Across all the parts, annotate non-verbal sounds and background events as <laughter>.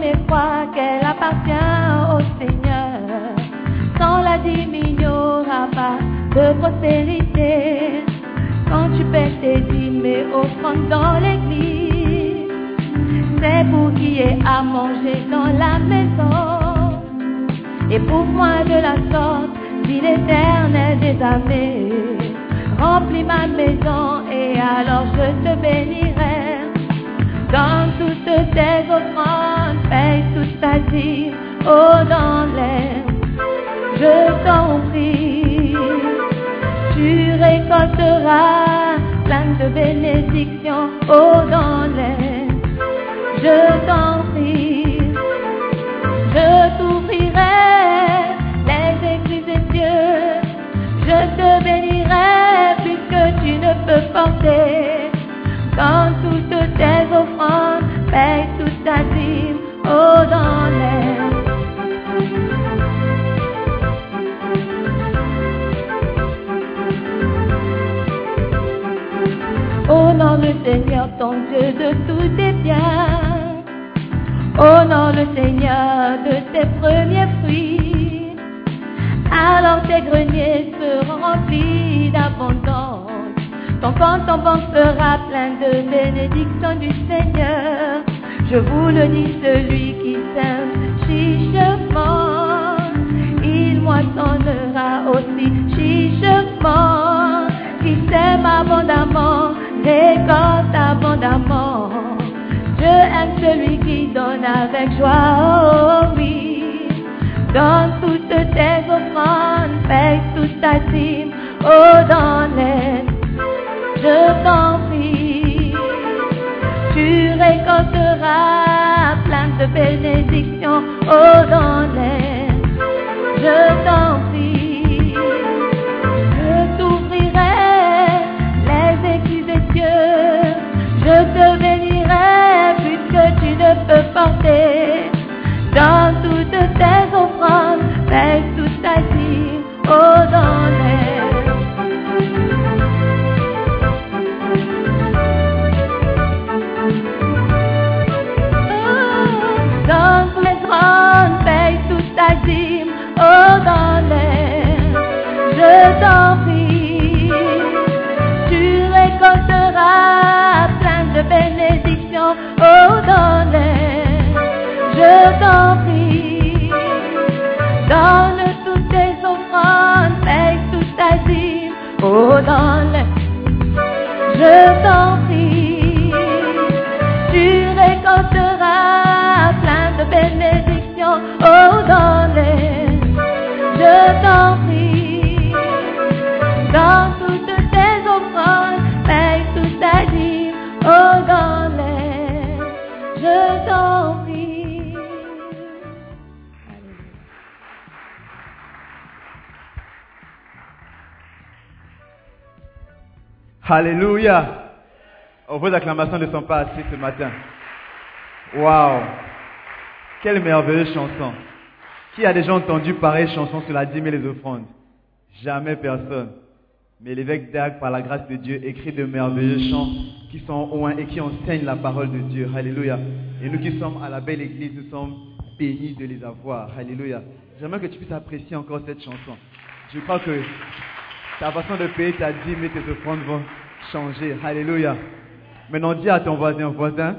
Et crois qu'elle appartient au Seigneur. Sans la aura pas de prospérité. Quand tu paies tes dîmes et offrandes dans l'église, c'est pour qu'il y ait à manger dans la maison. Et pour moi de la sorte, dit l'éternel des armées, remplis ma maison et alors je te bénirai. Dans toutes tes offrandes, paye toute ta vie, oh dans l'air, je t'en prie. Tu récolteras plein de bénédictions, oh dans l'air, je t'en prie. Je t'ouvrirai les écrits des cieux. Je te bénirai puisque tu ne peux porter. Dans toutes tes Seigneur ton Dieu de tous tes biens. Honore le Seigneur de tes premiers fruits. Alors tes greniers seront remplis d'abondance. Ton compte en banque sera plein de bénédictions du Seigneur. Je vous le dis, celui qui sème chichement, il moissonnera aussi chichement. Qui sème abondamment, récolte abondamment. Je aime celui qui donne avec joie, oh oui. Dans toutes tes offrandes, pas assez ce matin. Waouh. Quelle merveilleuse chanson. Qui a déjà entendu pareille chanson sur la dîme et les offrandes? Jamais personne. Mais l'évêque Dag, par la grâce de Dieu, écrit de merveilleux chants qui sont loin et qui enseignent la parole de Dieu. Alléluia. Et nous qui sommes à la belle église, nous sommes bénis de les avoir. Alléluia. J'aimerais que tu puisses apprécier encore cette chanson. Je crois que ta façon de payer ta dîme et tes offrandes vont changer. Alléluia. Maintenant, dis à ton voisin, voisin,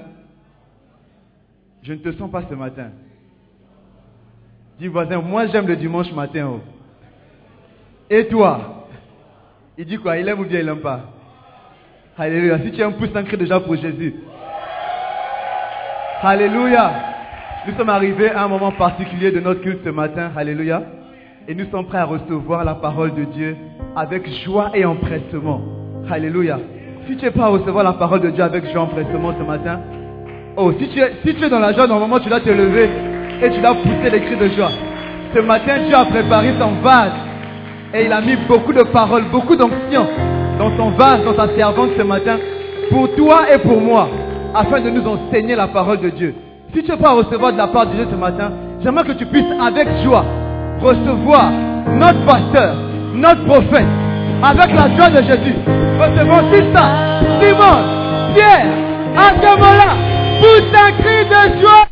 je ne te sens pas ce matin. Dis voisin, moi j'aime le dimanche matin. Oh. Et toi? Il dit quoi? Il aime ou bien il n'aime pas? Alléluia. Si tu aimes, pousse un cri déjà pour Jésus. Alléluia. Nous sommes arrivés à un moment particulier de notre culte ce matin. Alléluia. Et nous sommes prêts à recevoir la parole de Dieu avec joie et empressement. Alléluia. Si tu es prêt à recevoir la parole de Dieu avec joie et empressement ce matin, oh, si tu es, dans la joie, normalement tu dois te lever et tu dois pousser les cris de joie. Ce matin, Dieu a préparé son vase et il a mis beaucoup de paroles, beaucoup d'onction dans son vase, dans sa servante ce matin, pour toi et pour moi, afin de nous enseigner la parole de Dieu. Si tu veux pas recevoir de la part de Dieu ce matin, j'aimerais que tu puisses avec joie recevoir notre pasteur, notre prophète, avec la joie de Jésus. Recevons ça, Simon, Pierre, à ce moment-là, pousse un cri de joie.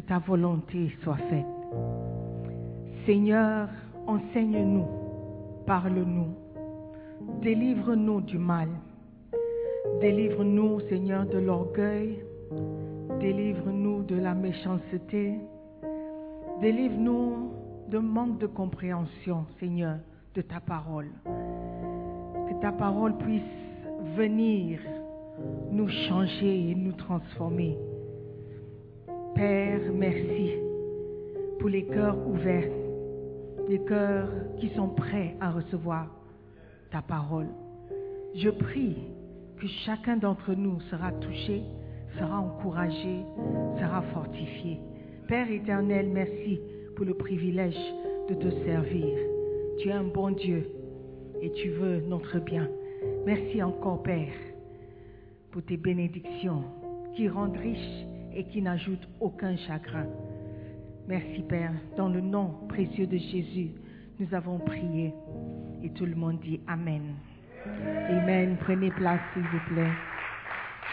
Ta volonté soit faite. Seigneur, enseigne-nous, parle-nous, délivre-nous du mal. Délivre-nous, Seigneur, de l'orgueil. Délivre-nous de la méchanceté. Délivre-nous de manque de compréhension, Seigneur, de ta parole. Que ta parole puisse venir nous changer et nous transformer. Père, merci pour les cœurs ouverts, les cœurs qui sont prêts à recevoir ta parole. Je prie que chacun d'entre nous sera touché, sera encouragé, sera fortifié. Père éternel, merci pour le privilège de te servir. Tu es un bon Dieu et tu veux notre bien. Merci encore, Père, pour tes bénédictions qui rendent riches et qui n'ajoute aucun chagrin. Merci Père, dans le nom précieux de Jésus, nous avons prié et tout le monde dit Amen. Amen. Prenez place s'il vous plaît.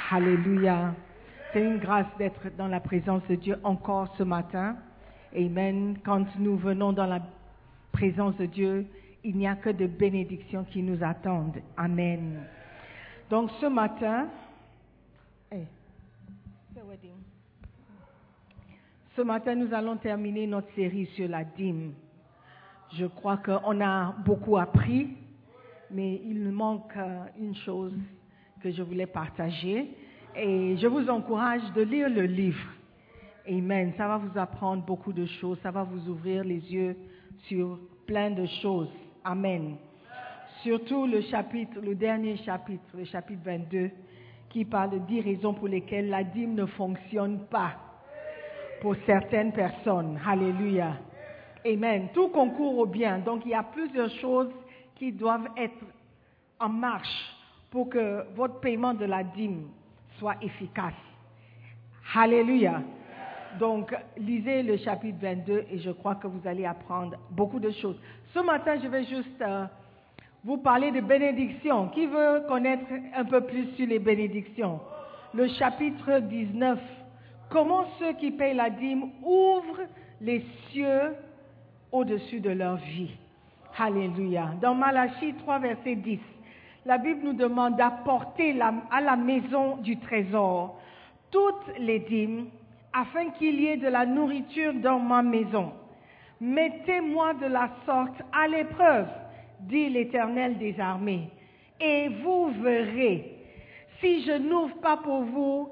Alléluia. C'est une grâce d'être dans la présence de Dieu encore ce matin. Amen. Quand nous venons dans la présence de Dieu, il n'y a que de bénédictions qui nous attendent. Amen. Donc ce matin, ce matin, nous allons terminer notre série sur la dîme. Je crois qu'on a beaucoup appris, mais il manque euh, une chose que je voulais partager. Et je vous encourage de lire le livre. Amen. Ça va vous apprendre beaucoup de choses. Ça va vous ouvrir les yeux sur plein de choses. Amen. Surtout le chapitre, le dernier chapitre, le chapitre 22, qui parle de 10 raisons pour lesquelles la dîme ne fonctionne pas pour certaines personnes. Alléluia. Amen. Tout concourt au bien. Donc il y a plusieurs choses qui doivent être en marche pour que votre paiement de la dîme soit efficace. Alléluia. Donc, lisez le chapitre 22 et je crois que vous allez apprendre beaucoup de choses. Ce matin, je vais juste euh, vous parler de bénédictions. Qui veut connaître un peu plus sur les bénédictions? Le chapitre 19. Comment ceux qui payent la dîme ouvrent les cieux au-dessus de leur vie? Alléluia. Dans Malachie 3, verset 10, la Bible nous demande d'apporter à la maison du trésor toutes les dîmes afin qu'il y ait de la nourriture dans ma maison. Mettez-moi de la sorte à l'épreuve, dit l'Éternel des armées, et vous verrez si je n'ouvre pas pour vous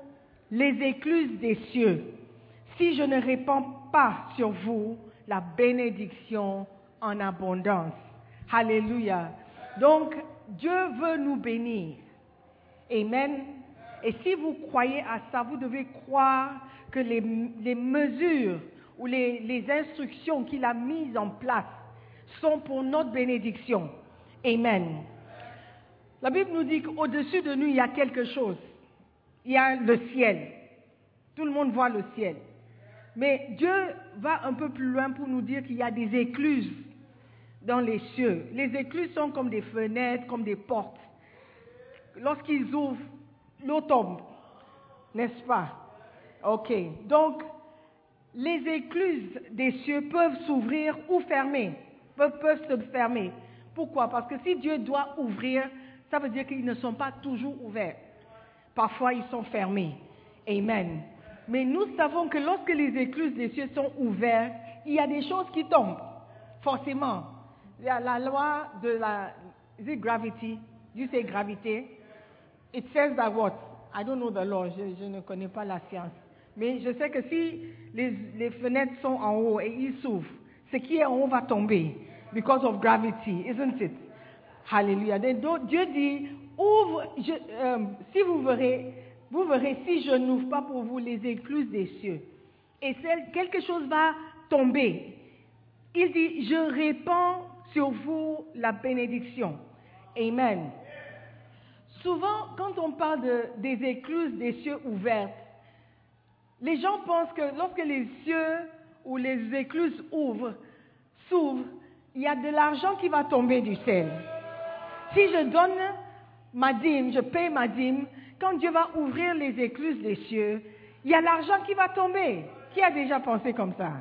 les écluses des cieux, si je ne répands pas sur vous la bénédiction en abondance. Alléluia. Donc, Dieu veut nous bénir. Amen. Et si vous croyez à ça, vous devez croire que les, mesures ou les, les instructions qu'il a mises en place sont pour notre bénédiction. Amen. La Bible nous dit qu'au-dessus de nous, il y a quelque chose. Il y a le ciel. Tout le monde voit le ciel. Mais Dieu va un peu plus loin pour nous dire qu'il y a des écluses dans les cieux. Les écluses sont comme des fenêtres, comme des portes. Lorsqu'ils ouvrent, l'eau tombe, n'est-ce pas? Ok. Donc, les écluses des cieux peuvent s'ouvrir ou fermer, peuvent, peuvent se fermer. Pourquoi? Parce que si Dieu doit ouvrir, ça veut dire qu'ils ne sont pas toujours ouverts. Parfois, ils sont fermés. Amen. Mais nous savons que lorsque les écluses des cieux sont ouvertes, il y a des choses qui tombent, forcément. Il y a la loi de la is it gravity? You say gravité? It says that what? I don't know the law, je, ne connais pas la science. Mais je sais que si les, les fenêtres sont en haut et ils s'ouvrent, ce qui est en haut va tomber because of gravity, isn't it? Hallelujah. Dieu dit, ouvre, euh, si vous verrez, vous verrez si je n'ouvre pas pour vous les écluses des cieux. Et quelque chose va tomber. Il dit, je répands sur vous la bénédiction. Amen. Souvent, quand on parle des écluses des cieux ouvertes, les gens pensent que lorsque les cieux ou les écluses ouvrent, s'ouvrent, il y a de l'argent qui va tomber du ciel. Si je donne ma dîme, je paye ma dîme, quand Dieu va ouvrir les écluses des cieux, il y a l'argent qui va tomber. Qui a déjà pensé comme ça?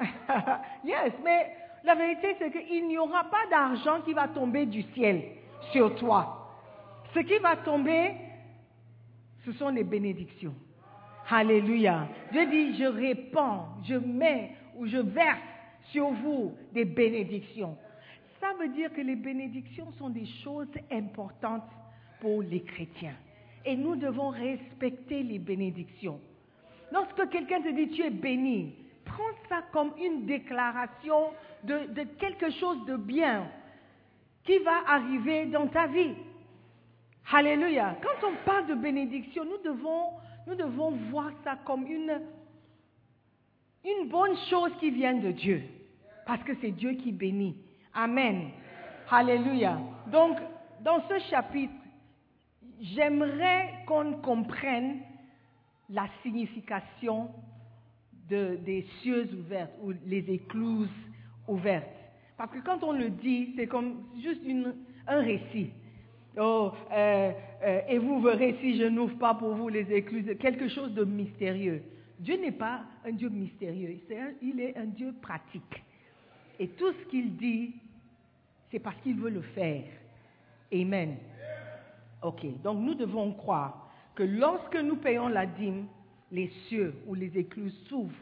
<laughs> Yes, mais la vérité c'est qu'il n'y aura pas d'argent qui va tomber du ciel sur toi. Ce qui va tomber, ce sont les bénédictions. Alléluia. Dieu dit, je répands, je mets ou je verse sur vous des bénédictions. Ça veut dire que les bénédictions sont des choses importantes pour les chrétiens. Et nous devons respecter les bénédictions. Lorsque quelqu'un te dit tu es béni, prends ça comme une déclaration de, quelque chose de bien qui va arriver dans ta vie. Alléluia. Quand on parle de bénédiction, nous devons, nous devons voir ça comme une, une bonne chose qui vient de Dieu. Parce que c'est Dieu qui bénit. Amen. Alléluia. Donc, dans ce chapitre, j'aimerais qu'on comprenne la signification des cieux ouverts ou les écluses ouvertes. Parce que quand on le dit, c'est comme juste un récit. Oh, euh, euh, et vous verrez si je n'ouvre pas pour vous les écluses, quelque chose de mystérieux. Dieu n'est pas un Dieu mystérieux, il est un Dieu pratique. Et tout ce qu'il dit, c'est parce qu'il veut le faire. Amen. Ok, donc nous devons croire que lorsque nous payons la dîme, les cieux ou les écluses s'ouvrent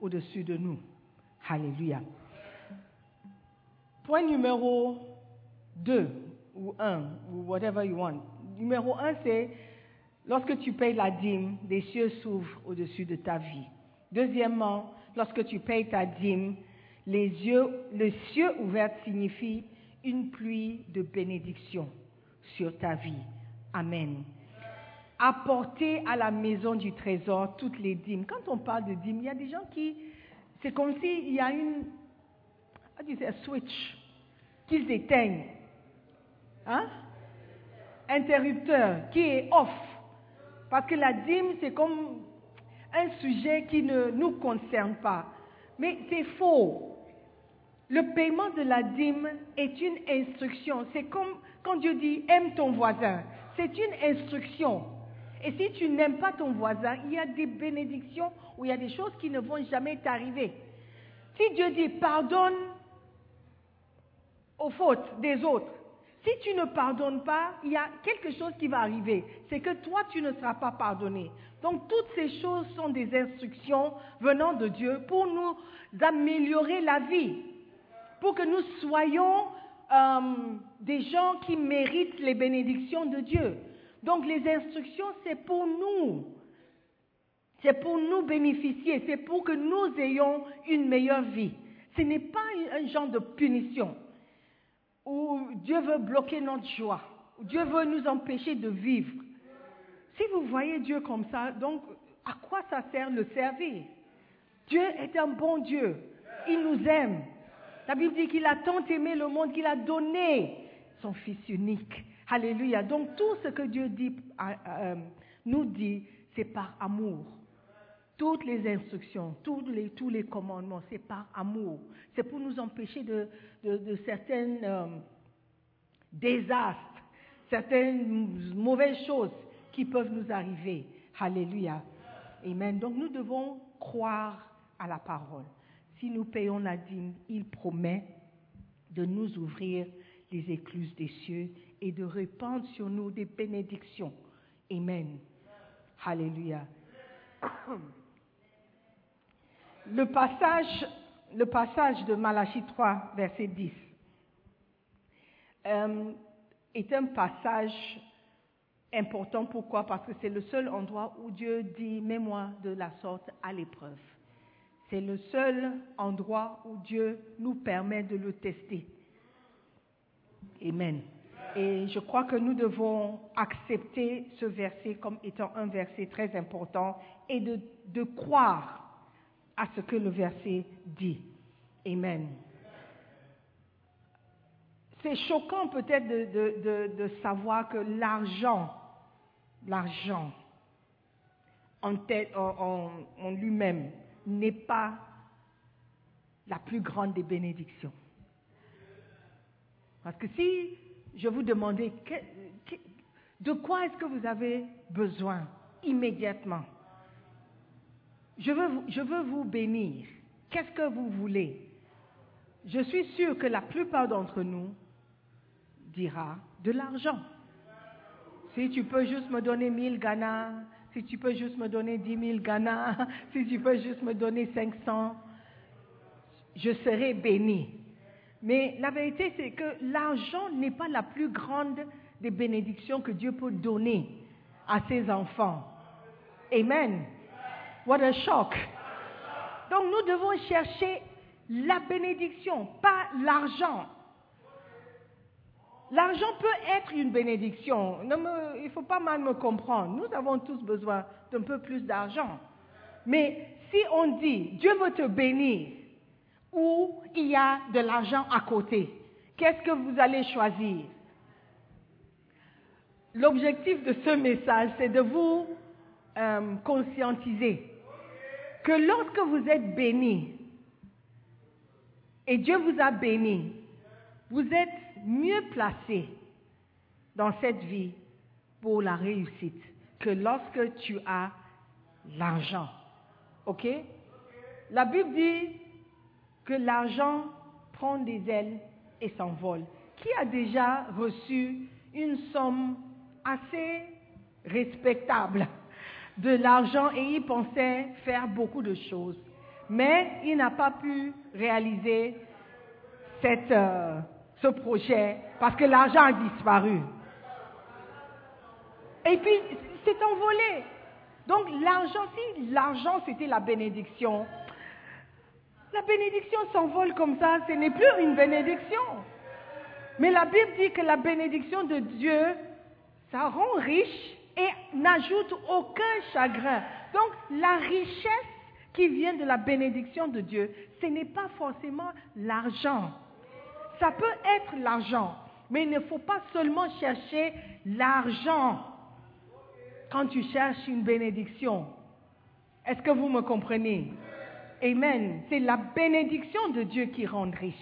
au-dessus de nous. Alléluia. Point numéro 2 ou 1 ou whatever you want. Numéro 1, c'est lorsque tu payes la dîme, les cieux s'ouvrent au-dessus de ta vie. Deuxièmement, lorsque tu payes ta dîme, les yeux, le cieux ouvert signifie une pluie de bénédiction sur ta vie. Amen. Apporter à la maison du trésor toutes les dîmes. Quand on parle de dîmes, il y a des gens qui, c'est comme s'il y a une, un switch qu'ils éteignent. Hein? Interrupteur qui est off. Parce que la dîme, c'est comme un sujet qui ne nous concerne pas. Mais c'est faux. Le paiement de la dîme est une instruction. C'est comme quand Dieu dit aime ton voisin. C'est une instruction. Et si tu n'aimes pas ton voisin, il y a des bénédictions ou il y a des choses qui ne vont jamais t'arriver. Si Dieu dit pardonne aux fautes des autres, si tu ne pardonnes pas, il y a quelque chose qui va arriver. C'est que toi, tu ne seras pas pardonné. Donc toutes ces choses sont des instructions venant de Dieu pour nous améliorer la vie, pour que nous soyons euh, des gens qui méritent les bénédictions de Dieu. Donc les instructions, c'est pour nous. C'est pour nous bénéficier, c'est pour que nous ayons une meilleure vie. Ce n'est pas un genre de punition où Dieu veut bloquer notre joie, où Dieu veut nous empêcher de vivre. Si vous voyez Dieu comme ça, donc à quoi ça sert le servir? Dieu est un bon Dieu. Il nous aime. La Bible dit qu'il a tant aimé le monde qu'il a donné son Fils unique. Alléluia. Donc tout ce que Dieu dit, euh, nous dit, c'est par amour. Toutes les instructions, tous les, commandements, c'est par amour. C'est pour nous empêcher de, de, certains euh, désastres, certaines mauvaises choses qui peuvent nous arriver. Alléluia. Amen. Donc nous devons croire à la parole. Si nous payons la dîme, il promet de nous ouvrir les écluses des cieux et de répandre sur nous des bénédictions. Amen. Alléluia. Le passage, le passage de Malachie 3, verset 10, euh, est un passage important. Pourquoi? Parce que c'est le seul endroit où Dieu dit, mets-moi de la sorte à l'épreuve. C'est le seul endroit où Dieu nous permet de le tester. Amen. Et je crois que nous devons accepter ce verset comme étant un verset très important et de, croire à ce que le verset dit. Amen. C'est choquant peut-être de, savoir que l'argent, l'argent en, en lui-même n'est pas la plus grande des bénédictions. Parce que si je vous demandais de quoi est-ce que vous avez besoin immédiatement, je veux, vous bénir. Qu'est-ce que vous voulez? Je suis sûre que la plupart d'entre nous dira de l'argent. Si tu peux juste me donner 1000 Ghana, si tu peux juste me donner 10 000 Ghana, <laughs> si tu peux juste me donner 500, je serai béni. Mais la vérité, c'est que l'argent n'est pas la plus grande des bénédictions que Dieu peut donner à ses enfants. Amen. What a shock. Donc nous devons chercher la bénédiction, pas l'argent. L'argent peut être une bénédiction. il ne faut pas mal me comprendre. Nous avons tous besoin d'un peu plus d'argent. Mais si on dit Dieu veut te bénir ou il y a de l'argent à côté, qu'est-ce que vous allez choisir? L'objectif de ce message, c'est de vous euh, conscientiser que lorsque vous êtes béni, et Dieu vous a béni, vous êtes mieux placé dans cette vie pour la réussite que lorsque tu as l'argent. OK? La Bible dit que l'argent prend des ailes et s'envole. Qui a déjà reçu une somme assez respectable de l'argent et il pensait faire beaucoup de choses? Mais il n'a pas pu réaliser cette, euh, ce projet parce que l'argent a disparu. Et puis, c'est envolé. Donc l'argent, si l'argent c'était la bénédiction, la bénédiction s'envole comme ça, ce n'est plus une bénédiction. Mais la Bible dit que la bénédiction de Dieu, ça rend riche et n'ajoute aucun chagrin. Donc la richesse qui vient de la bénédiction de Dieu, ce n'est pas forcément l'argent. Ça peut être l'argent, mais il ne faut pas seulement chercher l'argent quand tu cherches une bénédiction. Est-ce que vous me comprenez? Amen. C'est la bénédiction de Dieu qui rend riche.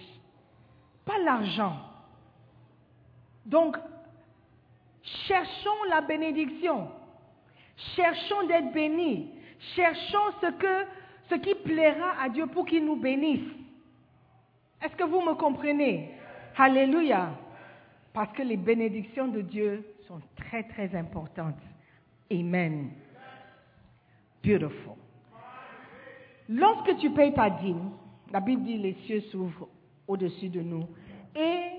pas l'argent. Donc, cherchons la bénédiction. Cherchons d'être bénis. Cherchons ce, ce qui plaira à Dieu pour qu'il nous bénisse. Est-ce que vous me comprenez? Alléluia. Parce que les bénédictions de Dieu sont très, très importantes. Amen. Beautiful. Lorsque tu payes ta dîme, la Bible dit les cieux s'ouvrent au-dessus de nous et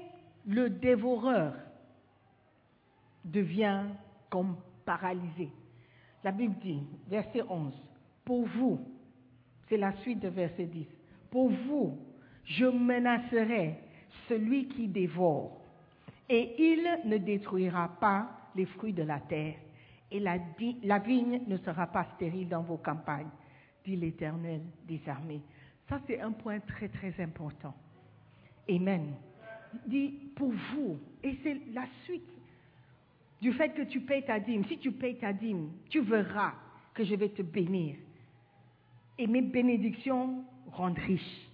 le dévoreur devient comme paralysé. La Bible dit, verset 11, pour vous, c'est la suite de verset 10, pour vous, je menacerai celui qui dévore, et il ne détruira pas les fruits de la terre, et la, vigne ne sera pas stérile dans vos campagnes, dit l'Éternel des armées. Ça, c'est un point très, très important. Amen. Dit pour vous, et c'est la suite du fait que tu payes ta dîme. Si tu payes ta dîme, tu verras que je vais te bénir. Et mes bénédictions rendent riche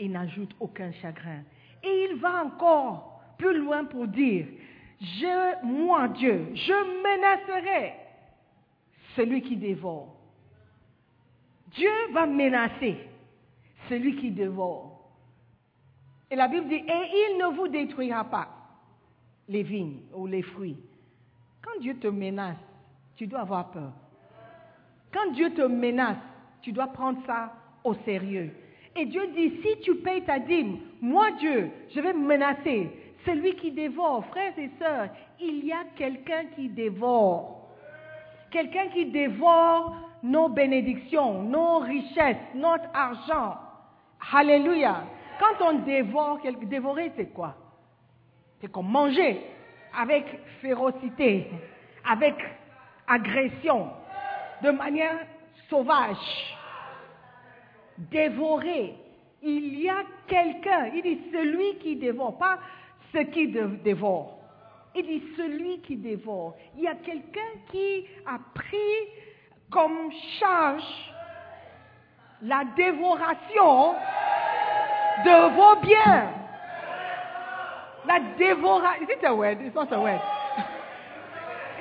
et n'ajoutent aucun chagrin. Et il va encore plus loin pour dire, je, moi Dieu, je menacerai celui qui dévore. Dieu va menacer celui qui dévore. Et la Bible dit, et il ne vous détruira pas les vignes ou les fruits. Quand Dieu te menace, tu dois avoir peur. Quand Dieu te menace, tu dois prendre ça au sérieux. Et Dieu dit, si tu payes ta dîme, moi Dieu, je vais menacer celui qui dévore. Frères et sœurs, il y a quelqu'un qui dévore. Quelqu'un qui dévore nos bénédictions, nos richesses, notre argent. Alléluia. Quand on dévore, dévorer c'est quoi? C'est comme manger avec férocité, avec agression, de manière sauvage. Dévorer. Il y a quelqu'un, il dit celui qui dévore, pas ce qui dévore. Il dit celui qui dévore. Il y a quelqu'un qui a pris comme charge la dévoration de vos biens. La dévoration. Is it a word? It's not a word.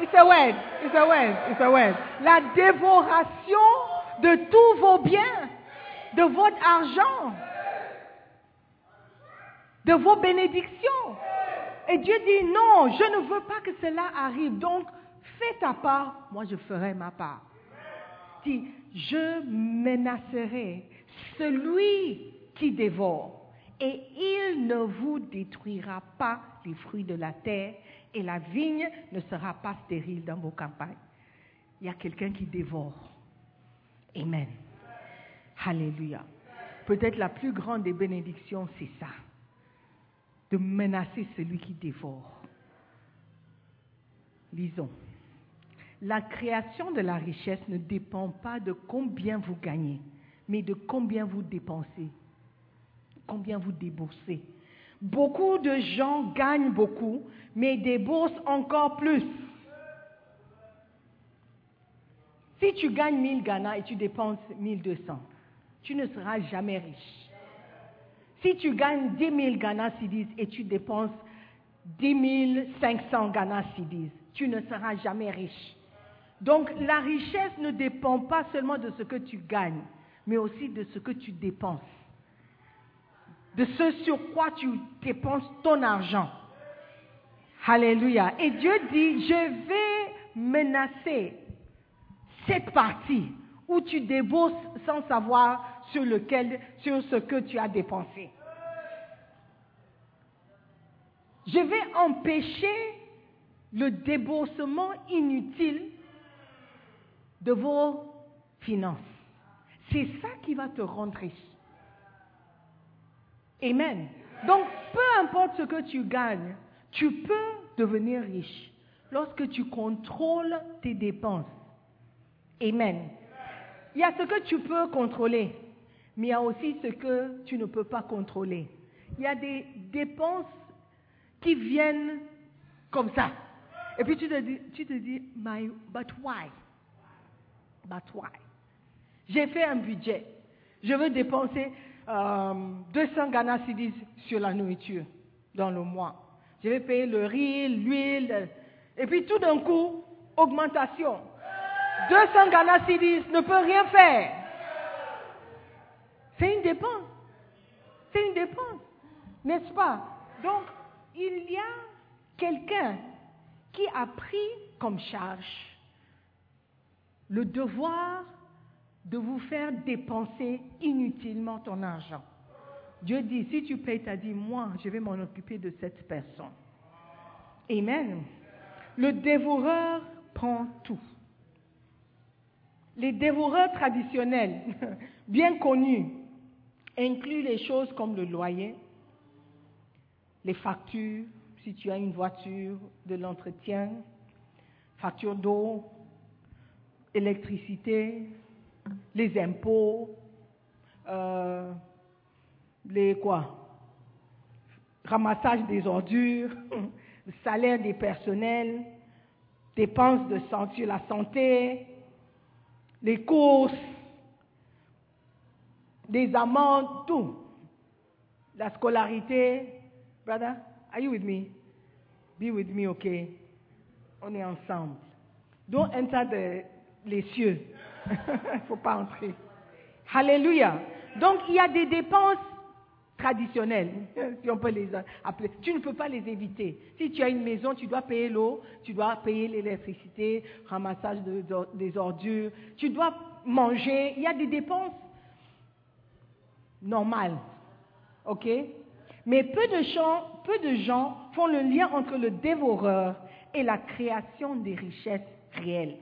It's a word. It's a word. It's a word. La dévoration de tous vos biens, de votre argent, de vos bénédictions. Et Dieu dit non, je ne veux pas que cela arrive. Donc, fais ta part, moi je ferai ma part. Dit, je menacerai celui qui dévore et il ne vous détruira pas les fruits de la terre, et la vigne ne sera pas stérile dans vos campagnes. Il y a quelqu'un qui dévore. Amen. Alléluia. Peut-être la plus grande des bénédictions, c'est ça. De menacer celui qui dévore. Lisons. La création de la richesse ne dépend pas de combien vous gagnez, mais de combien vous dépensez combien vous déboursez. Beaucoup de gens gagnent beaucoup, mais déboursent encore plus. Si tu gagnes 1000 Ghana et tu dépenses 1200, tu ne seras jamais riche. Si tu gagnes 10 000 Ghana Cedis et tu dépenses 10 500 Ghana Cedis, tu ne seras jamais riche. Donc la richesse ne dépend pas seulement de ce que tu gagnes, mais aussi de ce que tu dépenses de ce sur quoi tu dépenses ton argent. Alléluia. Et Dieu dit, je vais menacer cette partie où tu débourses sans savoir sur, lequel, sur ce que tu as dépensé. Je vais empêcher le déboursement inutile de vos finances. C'est ça qui va te rendre riche. Amen. Donc, peu importe ce que tu gagnes, tu peux devenir riche lorsque tu contrôles tes dépenses. Amen. Il y a ce que tu peux contrôler, mais il y a aussi ce que tu ne peux pas contrôler. Il y a des dépenses qui viennent comme ça. Et puis tu te dis, tu te dis My, but why? But why? J'ai fait un budget. Je veux dépenser 200 euh, Ghana Cedis sur la nourriture. dans le mois. Je vais payer le riz, l'huile. Et puis tout d'un coup, augmentation. 200 Ghana Cedis ne peut rien faire. C'est une dépense. C'est une dépense. N'est-ce pas? Donc, il y a quelqu'un qui a pris comme charge le devoir de vous faire dépenser inutilement ton argent. Dieu dit, si tu payes ta dit, moi, je vais m'en occuper de cette personne. Amen. Le dévoreur prend tout. Les dévoreurs traditionnels, <laughs> bien connus, incluent les choses comme le loyer, les factures, si tu as une voiture, de l'entretien, facture d'eau, électricité, les impôts, euh, les quoi? Ramassage des ordures, <laughs> salaire des personnels, dépenses de santé, la santé, les courses, des amendes, tout. La scolarité. Brother, are you with me? Be with me, okay? On est ensemble. Don't enter the, les cieux. Il <laughs> ne faut pas entrer. Alléluia. Donc, il y a des dépenses traditionnelles, <laughs> si on peut les appeler. Tu ne peux pas les éviter. Si tu as une maison, tu dois payer l'eau, tu dois payer l'électricité, ramassage des ordures, tu dois manger. Il y a des dépenses normales. OK? Mais peu de, gens, peu de gens font le lien entre le dévoreur et la création des richesses réelles.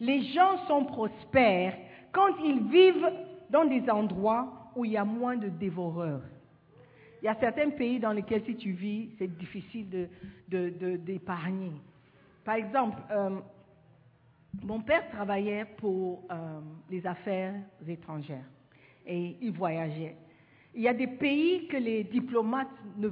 Les gens sont prospères quand ils vivent dans des endroits où il y a moins de dévoreurs. Il y a certains pays dans lesquels si tu vis, c'est difficile d'épargner. Par exemple, euh, mon père travaillait pour euh, les affaires étrangères et il voyageait. Il y a des pays que les diplomates ne...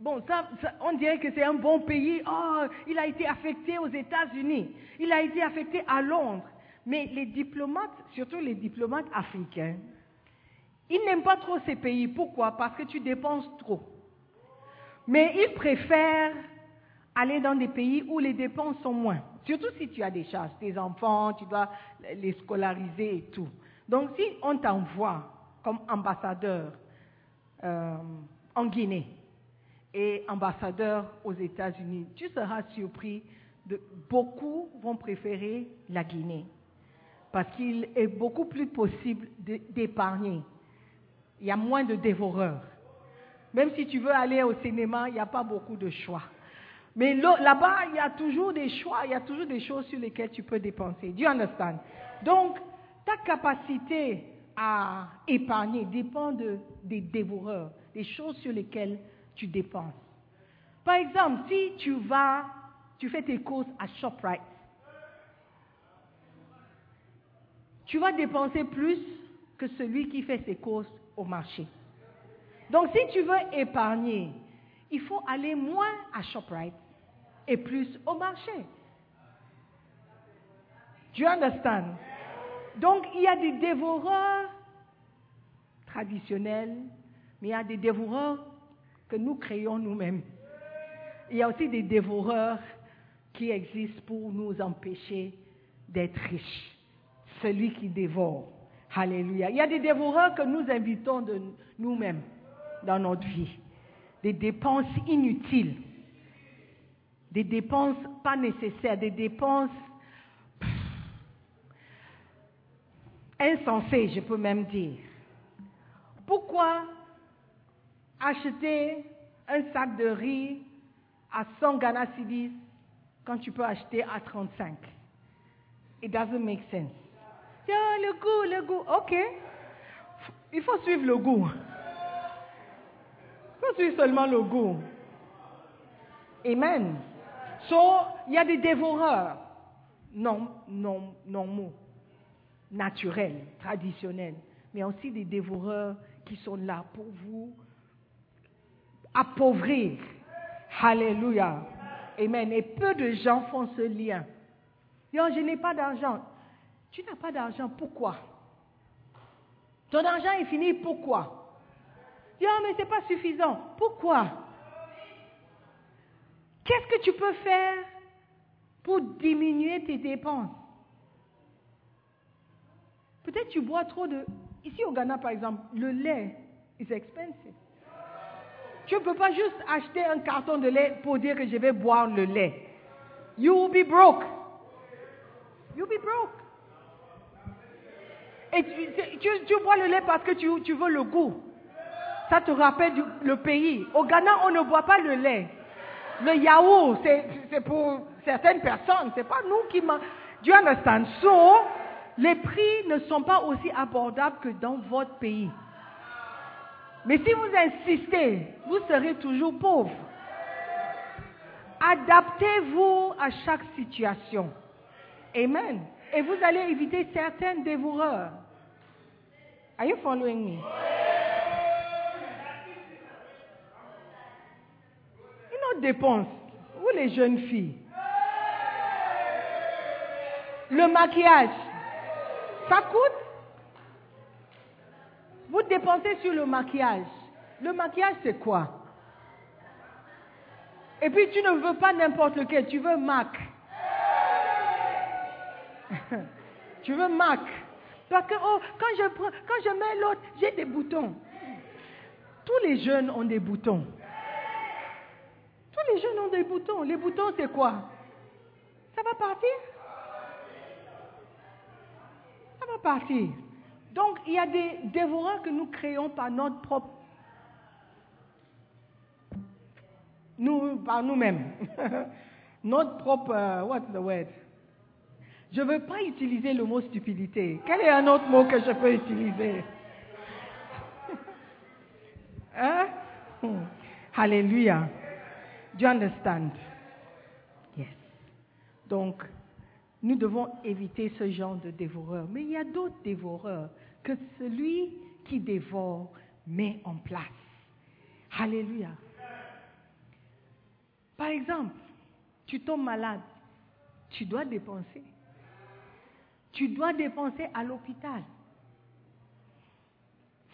Bon, ça, on dirait que c'est un bon pays. Oh, il a été affecté aux États-Unis. Il a été affecté à Londres. Mais les diplomates, surtout les diplomates africains, ils n'aiment pas trop ces pays. Pourquoi? Parce que tu dépenses trop. Mais ils préfèrent aller dans des pays où les dépenses sont moins. Surtout si tu as des charges, tes enfants, tu dois les scolariser et tout. Donc si on t'envoie comme ambassadeur euh, en Guinée et ambassadeur aux États-Unis, tu seras surpris de beaucoup vont préférer la Guinée parce qu'il est beaucoup plus possible d'épargner. Il y a moins de dévoreurs. Même si tu veux aller au cinéma, il n'y a pas beaucoup de choix. Mais là-bas, il y a toujours des choix, il y a toujours des choses sur lesquelles tu peux dépenser. Do you understand? Donc, ta capacité à épargner dépend des dévoreurs, des choses sur lesquelles tu dépenses. Par exemple, si tu vas, tu fais tes courses à ShopRite, tu vas dépenser plus que celui qui fait ses courses au marché. Donc, si tu veux épargner, il faut aller moins à ShopRite et plus au marché. You understand? Donc, il y a des dévoreurs traditionnels, mais il y a des dévoreurs que nous créons nous-mêmes. Il y a aussi des dévoreurs qui existent pour nous empêcher d'être riches. Celui qui dévore. Alléluia. Il y a des dévoreurs que nous invitons de nous-mêmes dans notre vie. Des dépenses inutiles. Des dépenses pas nécessaires. Des dépenses insensées, je peux même dire. Pourquoi acheter un sac de riz à 100 Ghana Cedis quand tu peux acheter à 35 It doesn't make sense. Yeah, le goût, le goût. OK. Il faut suivre le goût. Il faut suivre seulement le goût. Amen. So, il y a des dévoreurs non, non, normaux, naturels, traditionnels, mais aussi des dévoreurs qui sont là pour vous appauvrir. Alléluia. Amen. Et peu de gens font ce lien. Yo, je n'ai pas d'argent. Tu n'as pas d'argent, pourquoi? Ton argent est fini, pourquoi? Yo, mais ce n'est pas suffisant. Pourquoi? Qu'est-ce que tu peux faire pour diminuer tes dépenses? Peut-être tu bois trop de... Ici au Ghana, par exemple, le lait is expensive. Tu ne peux pas juste acheter un carton de lait pour dire que je vais boire le lait. You will be broke. You'll be broke. Et tu, bois le lait parce que tu, veux le goût. Ça te rappelle le pays. Au Ghana, on ne boit pas le lait. Le yaourt, c'est pour certaines personnes. C'est pas nous qui mangons. You understand? So, les prix ne sont pas aussi abordables que dans votre pays. Mais si vous insistez, vous serez toujours pauvre. Adaptez-vous à chaque situation. Amen. Et vous allez éviter certains dévoreurs. Are you following me? Une autre dépense, vous les jeunes filles. Le maquillage, ça coûte? Vous dépensez sur le maquillage. Le maquillage, c'est quoi? Et puis tu ne veux pas n'importe lequel, tu veux MAC. <laughs> tu veux MAC. Parce que oh, quand, je prends, quand je mets l'autre, j'ai des boutons. Tous les jeunes ont des boutons. Tous les jeunes ont des boutons. Les boutons, c'est quoi? Ça va partir? Ça va partir. Donc, il y a des dévoreurs que nous créons par notre propre. Nous, par nous-mêmes. <laughs> notre propre. euh, what's the word? Je ne veux pas utiliser le mot stupidité. Quel est un autre mot que je peux utiliser? <laughs> Hein? Hmm. Hallelujah. Do you understand? Yes. Donc, nous devons éviter ce genre de dévoreur. Mais il y a d'autres dévoreurs que celui qui dévore met en place. Alléluia. Par exemple, tu tombes malade, tu dois dépenser. Tu dois dépenser à l'hôpital.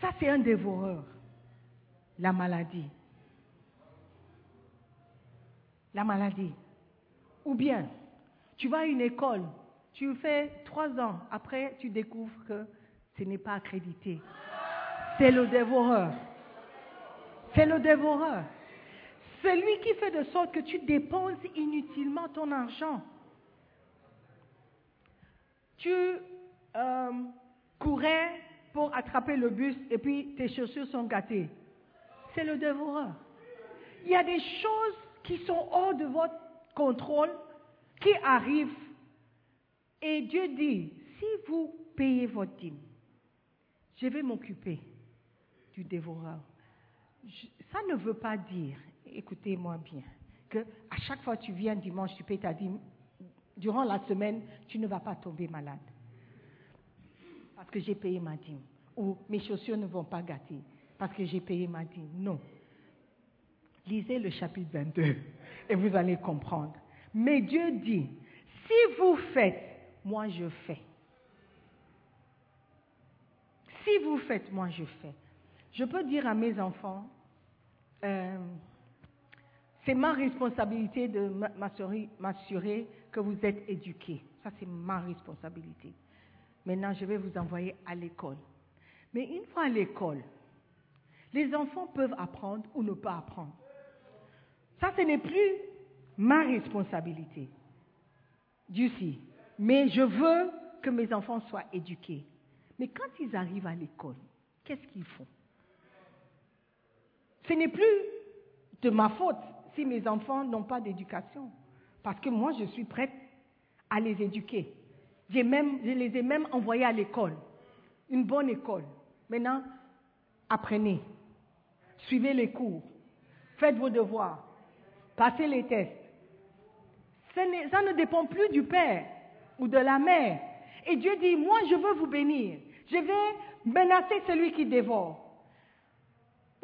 Ça, c'est un dévoreur. La maladie. La maladie. Ou bien, tu vas à une école, tu fais trois ans, après tu découvres que ce n'est pas accrédité. C'est le dévoreur. C'est le dévoreur. Celui qui fait de sorte que tu dépenses inutilement ton argent. Tu euh, courais pour attraper le bus et puis tes chaussures sont gâtées. C'est le dévoreur. Il y a des choses qui sont hors de votre contrôle, qui arrivent. Et Dieu dit, si vous payez votre dîme, je vais m'occuper du dévoreur. Ça ne veut pas dire, écoutez-moi bien, que à chaque fois que tu viens dimanche, tu payes ta dîme, durant la semaine, tu ne vas pas tomber malade. Parce que j'ai payé ma dîme. Ou mes chaussures ne vont pas gâter. Parce que j'ai payé ma dîme. Non. Lisez le chapitre 22 et vous allez comprendre. Mais Dieu dit, si vous faites, moi je fais. Si vous faites, moi je fais. Je peux dire à mes enfants, euh, c'est ma responsabilité de m'a- m'assurer que vous êtes éduqués. Ça, c'est ma responsabilité. Maintenant, je vais vous envoyer à l'école. Mais une fois à l'école, les enfants peuvent apprendre ou ne pas apprendre. Ça, ce n'est plus ma responsabilité. Dieu sait. Mais je veux que mes enfants soient éduqués. Mais quand ils arrivent à l'école, qu'est-ce qu'ils font? Ce n'est plus de ma faute si mes enfants n'ont pas d'éducation. Parce que moi, je suis prête à les éduquer. Je les ai même envoyés à l'école, une bonne école. Maintenant, apprenez, suivez les cours, faites vos devoirs, passez les tests. Ça ne dépend plus du père ou de la mère. Et Dieu dit, moi je veux vous bénir. Je vais menacer celui qui dévore.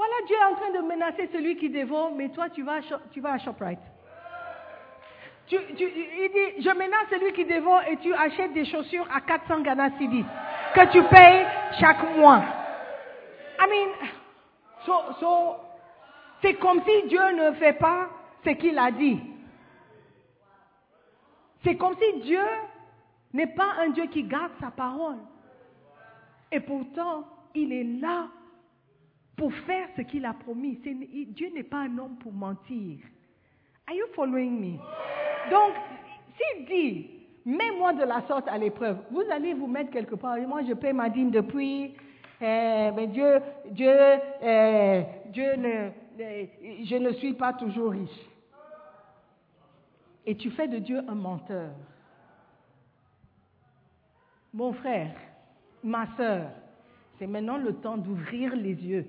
Voilà, Dieu est en train de menacer celui qui dévore, mais toi tu vas à, tu vas à ShopRite. Il dit, je menace celui qui dévore et tu achètes des chaussures à 400 Ghana Cedis que tu payes chaque mois. I mean, so, so, c'est comme si Dieu ne fait pas ce qu'il a dit. C'est comme si Dieu n'est pas un Dieu qui garde sa parole. Et pourtant, il est là pour faire ce qu'il a promis. Dieu n'est pas un homme pour mentir. Are you following me? Donc, s'il dit, mets-moi de la sorte à l'épreuve, vous allez vous mettre quelque part. Moi, je paie ma dîme depuis. Euh, mais Dieu, Dieu, euh, Dieu ne, je ne suis pas toujours riche. Et tu fais de Dieu un menteur. Mon frère, ma soeur, c'est maintenant le temps d'ouvrir les yeux.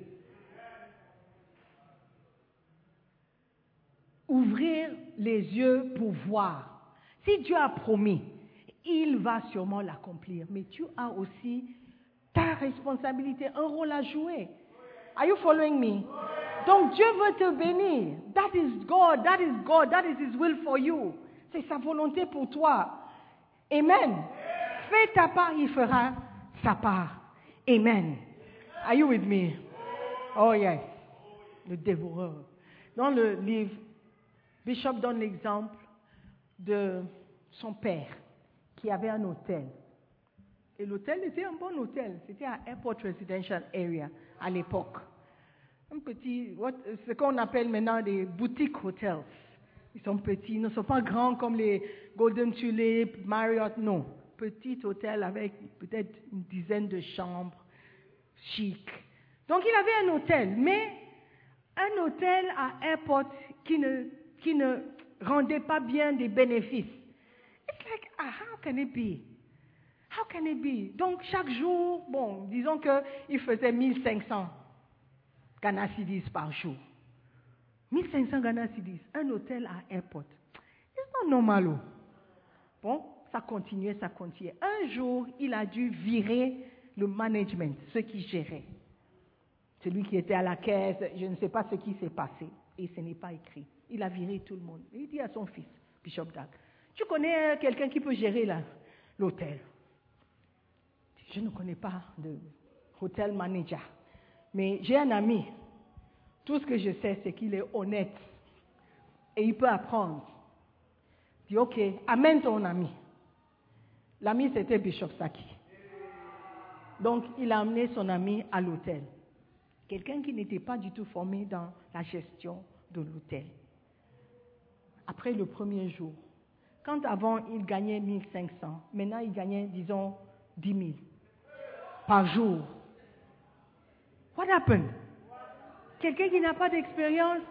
Ouvrir les yeux pour voir. Si Dieu a promis, il va sûrement l'accomplir. Mais tu as aussi ta responsabilité, un rôle à jouer. Are you following me? Donc Dieu veut te bénir. That is God, that is God, that is His will for you. C'est sa volonté pour toi. Amen. Fais ta part, il fera sa part. Amen. Are you with me? Oh yes. Le dévoreur. Dans le livre, Bishop donne l'exemple de son père qui avait un hôtel. Et l'hôtel était un bon hôtel. C'était à Airport Residential Area à l'époque. Un petit, ce qu'on appelle maintenant des boutiques hotels. Ils sont petits, ils ne sont pas grands comme les Golden Tulip, Marriott, non. Petit hôtel avec peut-être une dizaine de chambres, chic. Donc il avait un hôtel, mais un hôtel à airport qui ne, qui ne rendait pas bien des bénéfices. It's like, ah, how can it be? How can it be? Donc chaque jour, bon, disons qu'il faisait 1500 Ghana par jour. 1500 Ghana un hôtel à airport. C'est pas normal. Oh. Bon, ça continuait, ça continuait. Un jour, il a dû virer le management, ceux qui géraient. Celui qui était à la caisse, je ne sais pas ce qui s'est passé. Et ce n'est pas écrit. Il a viré tout le monde. Il dit à son fils, Bishop Dag, tu connais quelqu'un qui peut gérer l'hôtel? Je ne connais pas de hôtel manager. Mais j'ai un ami. Tout ce que je sais, c'est qu'il est honnête. Et il peut apprendre. Il dit, OK, amène ton ami. L'ami, c'était Bishop Saki. Donc, il a amené son ami à l'hôtel. Quelqu'un qui n'était pas du tout formé dans la gestion de l'hôtel. Après le premier jour, quand avant il gagnait 1500, maintenant il gagnait, disons, 10 000 par jour. What happened? Quelqu'un qui n'a pas d'expérience,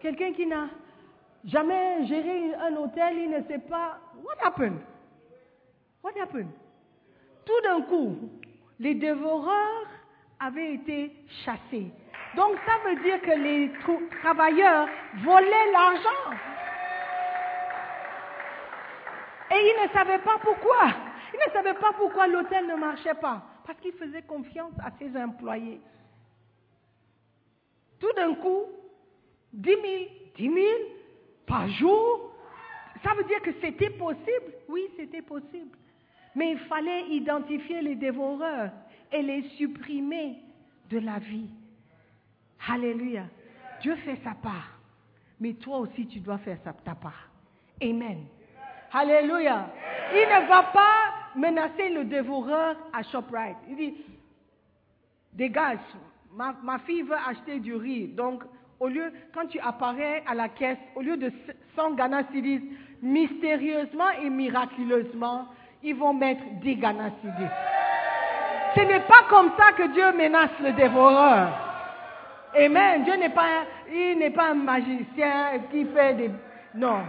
quelqu'un qui n'a jamais géré un hôtel, il ne sait pas. What happened? What happened? Tout d'un coup, les dévoreurs avaient été chassés. Donc ça veut dire que les travailleurs volaient l'argent. Et ils ne savaient pas pourquoi. Ils ne savaient pas pourquoi l'hôtel ne marchait pas. Parce qu'ils faisaient confiance à ses employés. Tout d'un coup, 10 000, 10 000 par jour, ça veut dire que c'était possible. Oui, c'était possible. Mais il fallait identifier les dévoreurs et les supprimer de la vie. Alléluia. Dieu fait sa part. Mais toi aussi, tu dois faire ta part. Amen. Alléluia. Il ne va pas menacer le dévoreur à ShopRite. Il dit, dégage, ma, fille veut acheter du riz. Donc, au lieu, quand tu apparais à la caisse, au lieu de 100 Ghana mystérieusement et miraculeusement, ils vont mettre 10 Ghana Ce n'est pas comme ça que Dieu menace le dévoreur. Amen. Dieu n'est pas, il n'est pas un magicien qui fait des, non.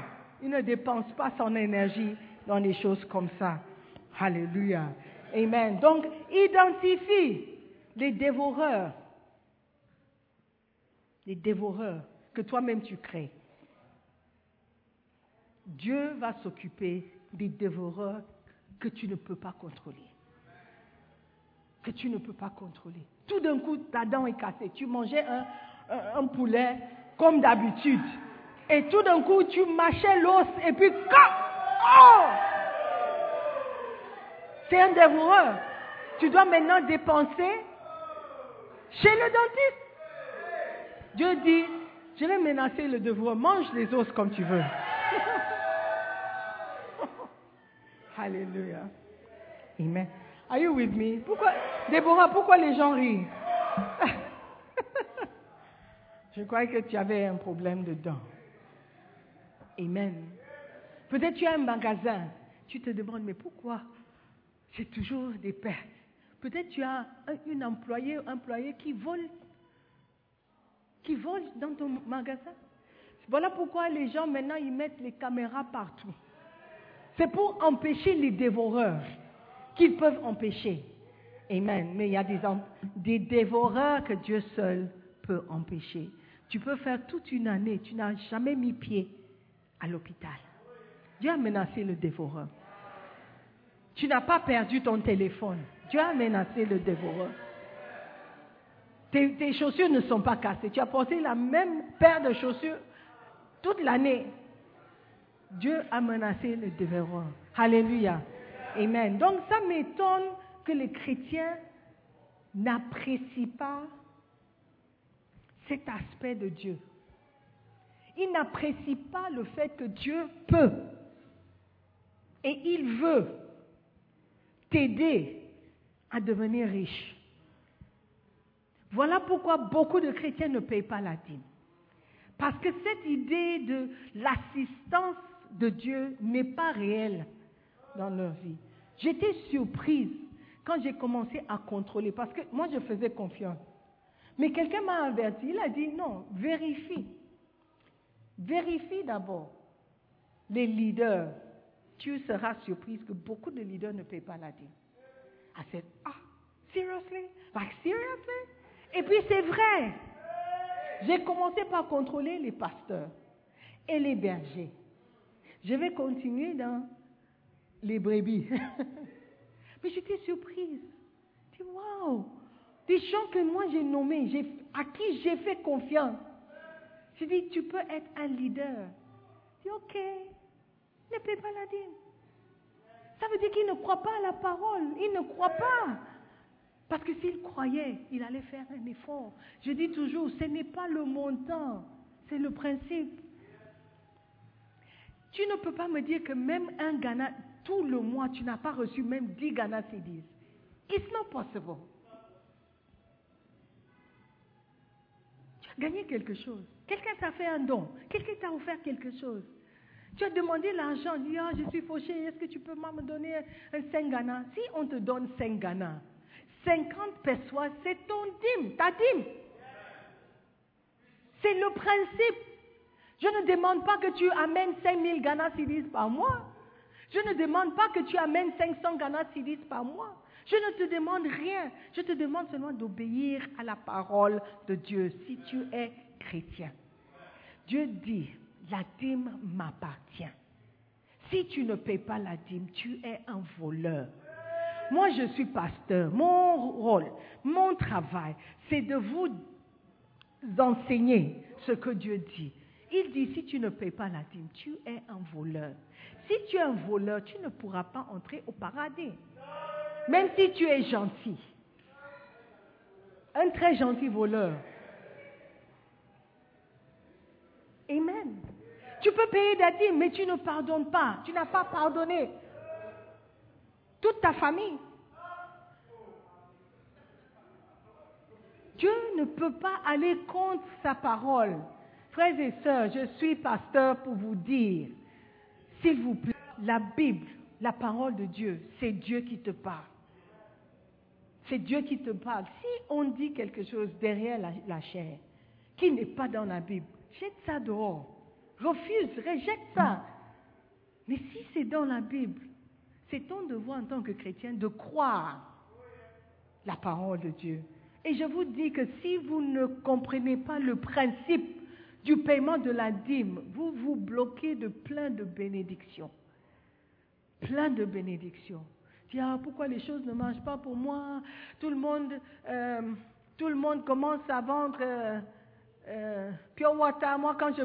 Il ne dépense pas son énergie dans des choses comme ça. Alléluia. Amen. Donc, identifie les dévoreurs les dévoreurs que toi-même tu crées. Dieu va s'occuper des dévoreurs que tu ne peux pas contrôler. Que tu ne peux pas contrôler. Tout d'un coup, ta dent est cassée. Tu mangeais un, poulet comme d'habitude. Et tout d'un coup, tu mâchais l'os et puis... Oh C'est un dévoreur. Tu dois maintenant dépenser chez le dentiste. Dieu dit, je vais menacer le devoir, mange les os comme tu veux. <laughs> Alléluia. Amen. Are you with me? Pourquoi, Déborah, pourquoi les gens rient? <laughs> Je croyais que tu avais un problème dedans. Amen. Peut-être tu as un magasin. Tu te demandes, mais pourquoi? J'ai toujours des pertes Peut-être tu as un, une employée, employé qui vole, qui vole dans ton magasin. Voilà pourquoi les gens maintenant ils mettent les caméras partout. C'est pour empêcher les dévoreurs qu'ils peuvent empêcher. Amen. Mais il y a des, des dévoreurs que Dieu seul peut empêcher. Tu peux faire toute une année, tu n'as jamais mis pied à l'hôpital. Dieu a menacé le dévoreur. Tu n'as pas perdu ton téléphone. Dieu a menacé le dévoreur. Tes, chaussures ne sont pas cassées. Tu as porté la même paire de chaussures toute l'année. Dieu a menacé le dévoreur. Alléluia. Amen. Donc ça m'étonne que les chrétiens n'apprécient pas cet aspect de Dieu. Ils n'apprécient pas le fait que Dieu peut et il veut t'aider à devenir riche. Voilà pourquoi beaucoup de chrétiens ne payent pas la dîme. Parce que cette idée de l'assistance de Dieu n'est pas réelle dans leur vie. J'étais surprise quand j'ai commencé à contrôler, parce que moi je faisais confiance. Mais quelqu'un m'a averti, il a dit non, vérifie. Vérifie d'abord les leaders. Tu seras surprise que beaucoup de leaders ne paient pas la dîme. I said, ah, seriously? Like seriously? Et puis c'est vrai. J'ai commencé par contrôler les pasteurs et les bergers. Je vais continuer dans les brebis. <laughs> Mais j'étais surprise. Je dis, waouh! Des gens que moi j'ai nommés, à qui j'ai fait confiance. Je dis, tu peux être un leader. Je dis, ok, ne paie pas la dîme. Ça veut dire qu'il ne croit pas à la parole. Il ne croit pas. Parce que s'il croyait, il allait faire un effort. Je dis toujours, ce n'est pas le montant, c'est le principe. Tu ne peux pas me dire que même un Ghana, tout le mois, tu n'as pas reçu même 10 Ghana CDs. It's not possible. Tu as gagné quelque chose. Quelqu'un t'a fait un don. Quelqu'un t'a offert quelque chose. Tu as demandé l'argent. Dis, ah, je suis fauché. Est-ce que tu peux me donner un 5 Ghana Si on te donne 5 Ghana, 50 perçois, c'est ton dîme, ta dîme. C'est le principe. Je ne demande pas que tu amènes 5000 Ghana Cedis par mois. Je ne demande pas que tu amènes 500 Ghana Cedis par mois. Je ne te demande rien. Je te demande seulement d'obéir à la parole de Dieu si tu es chrétien. Dieu dit, la dîme m'appartient. Si tu ne paies pas la dîme, tu es un voleur. Moi, je suis pasteur. Mon rôle, mon travail, c'est de vous enseigner ce que Dieu dit. Il dit, si tu ne payes pas la dîme, tu es un voleur. Si tu es un voleur, tu ne pourras pas entrer au paradis. Même si tu es gentil. Un très gentil voleur. Amen. Tu peux payer dîme, mais tu ne pardonnes pas. Tu n'as pas pardonné toute ta famille. Dieu ne peut pas aller contre sa parole. Frères et sœurs, je suis pasteur pour vous dire, s'il vous plaît, la Bible, la parole de Dieu, c'est Dieu qui te parle. C'est Dieu qui te parle. Si on dit quelque chose derrière la chair qui n'est pas dans la Bible, jette ça dehors. Refuse, rejette ça. Mais si c'est dans la Bible, c'est ton devoir en tant que chrétien de croire la parole de Dieu. Et je vous dis que si vous ne comprenez pas le principe du paiement de la dîme, vous vous bloquez de plein de bénédictions. Plein de bénédictions. Ah, pourquoi les choses ne marchent pas pour moi? Tout le monde, euh, tout le monde commence à vendre euh, euh, pure water. Moi, quand je,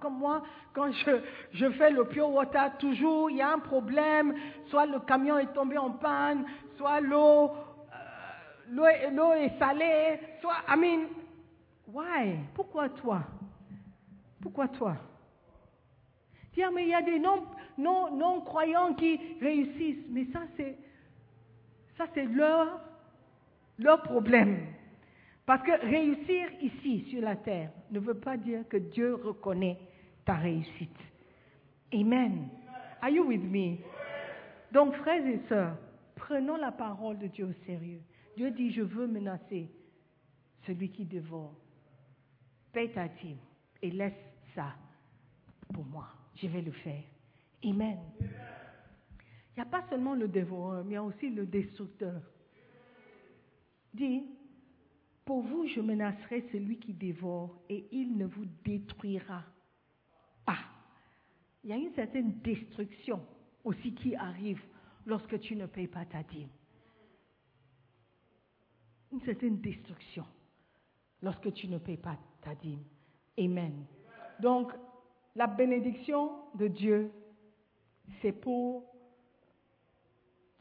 comme moi, quand je, je fais le pure water, toujours il y a un problème. Soit le camion est tombé en panne, soit l'eau, euh, l'eau est salée, soit, I mean, why? Pourquoi toi? Pourquoi toi? Tiens, mais il y a des noms, non, non croyants qui réussissent. Mais ça, c'est, ça, c'est leur, leur problème. Parce que réussir ici, sur la terre, ne veut pas dire que Dieu reconnaît ta réussite. Amen. Are you with me? Donc, frères et sœurs, prenons la parole de Dieu au sérieux. Dieu dit, je veux menacer celui qui dévore. Paye ta dîme et laisse ça pour moi. Je vais le faire. Amen. Il n'y a pas seulement le dévoreur, mais il y a aussi le destructeur. Dis, pour vous, je menacerai celui qui dévore et il ne vous détruira pas. Il y a une certaine destruction aussi qui arrive lorsque tu ne payes pas ta dîme. Une certaine destruction lorsque tu ne payes pas ta dîme. Amen. Donc, la bénédiction de Dieu, c'est pour,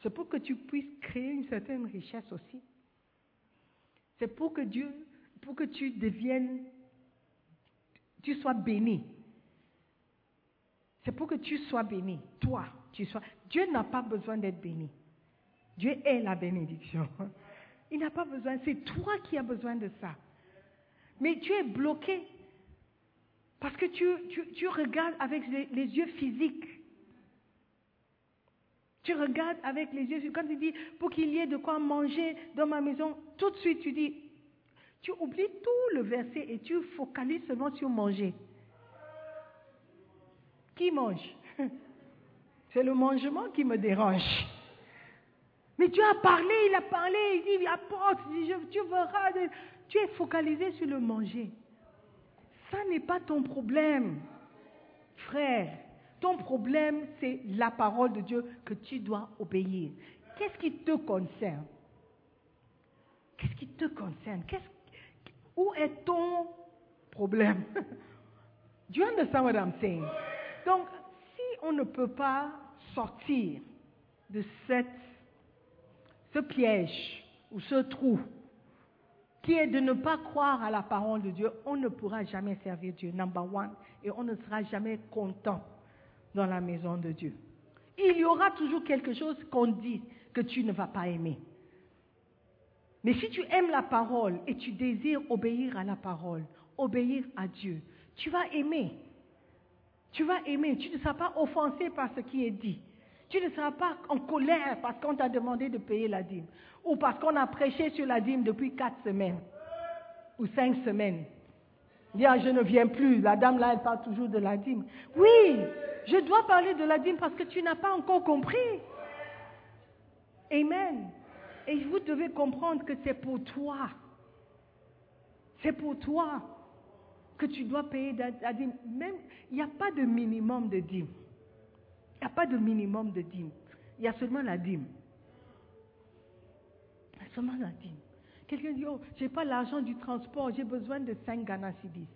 c'est pour que tu puisses créer une certaine richesse aussi. C'est pour que Dieu, pour que tu deviennes, tu sois béni. C'est pour que tu sois béni. Toi, tu sois. Dieu n'a pas besoin d'être béni. Dieu est la bénédiction. <laughs> Il n'a pas besoin. C'est toi qui as besoin de ça. Mais tu es bloqué parce que tu, regardes avec les, yeux physiques. Tu regardes avec les yeux. Quand tu dis pour qu'il y ait de quoi manger dans ma maison, tout de suite tu dis, tu oublies tout le verset et tu focalises seulement sur manger. Qui mange? <laughs> C'est le mangement qui me dérange. Mais tu as parlé, il a parlé, il dit, apporte, tu verras. Tu es focalisé sur le manger. Ça n'est pas ton problème, frère. Ton problème, c'est la parole de Dieu que tu dois obéir. Qu'est-ce qui te concerne? Qu'est-ce qui te concerne? Où est ton problème? <laughs> Do you understand what I'm saying? Donc, si on ne peut pas sortir de cette, ce piège ou ce trou qui est de ne pas croire à la parole de Dieu, on ne pourra jamais servir Dieu, number one, et on ne sera jamais content dans la maison de Dieu. Il y aura toujours quelque chose qu'on dit que tu ne vas pas aimer. Mais si tu aimes la parole et tu désires obéir à la parole, obéir à Dieu, tu vas aimer. Tu vas aimer. Tu ne seras pas offensé par ce qui est dit. Tu ne seras pas en colère parce qu'on t'a demandé de payer la dîme. Ou parce qu'on a prêché sur la dîme depuis quatre semaines. Ou cinq semaines. Dire, je ne viens plus. La dame là, elle parle toujours de la dîme. Oui, je dois parler de la dîme parce que tu n'as pas encore compris. Amen. Et vous devez comprendre que c'est pour toi. C'est pour toi que tu dois payer la dîme. Même, il n'y a pas de minimum de dîme. Il n'y a pas de minimum de dîme. Il y a seulement la dîme. Il y a seulement la dîme. Quelqu'un dit, oh, je n'ai pas l'argent du transport, j'ai besoin de 5 Ghana Sidis.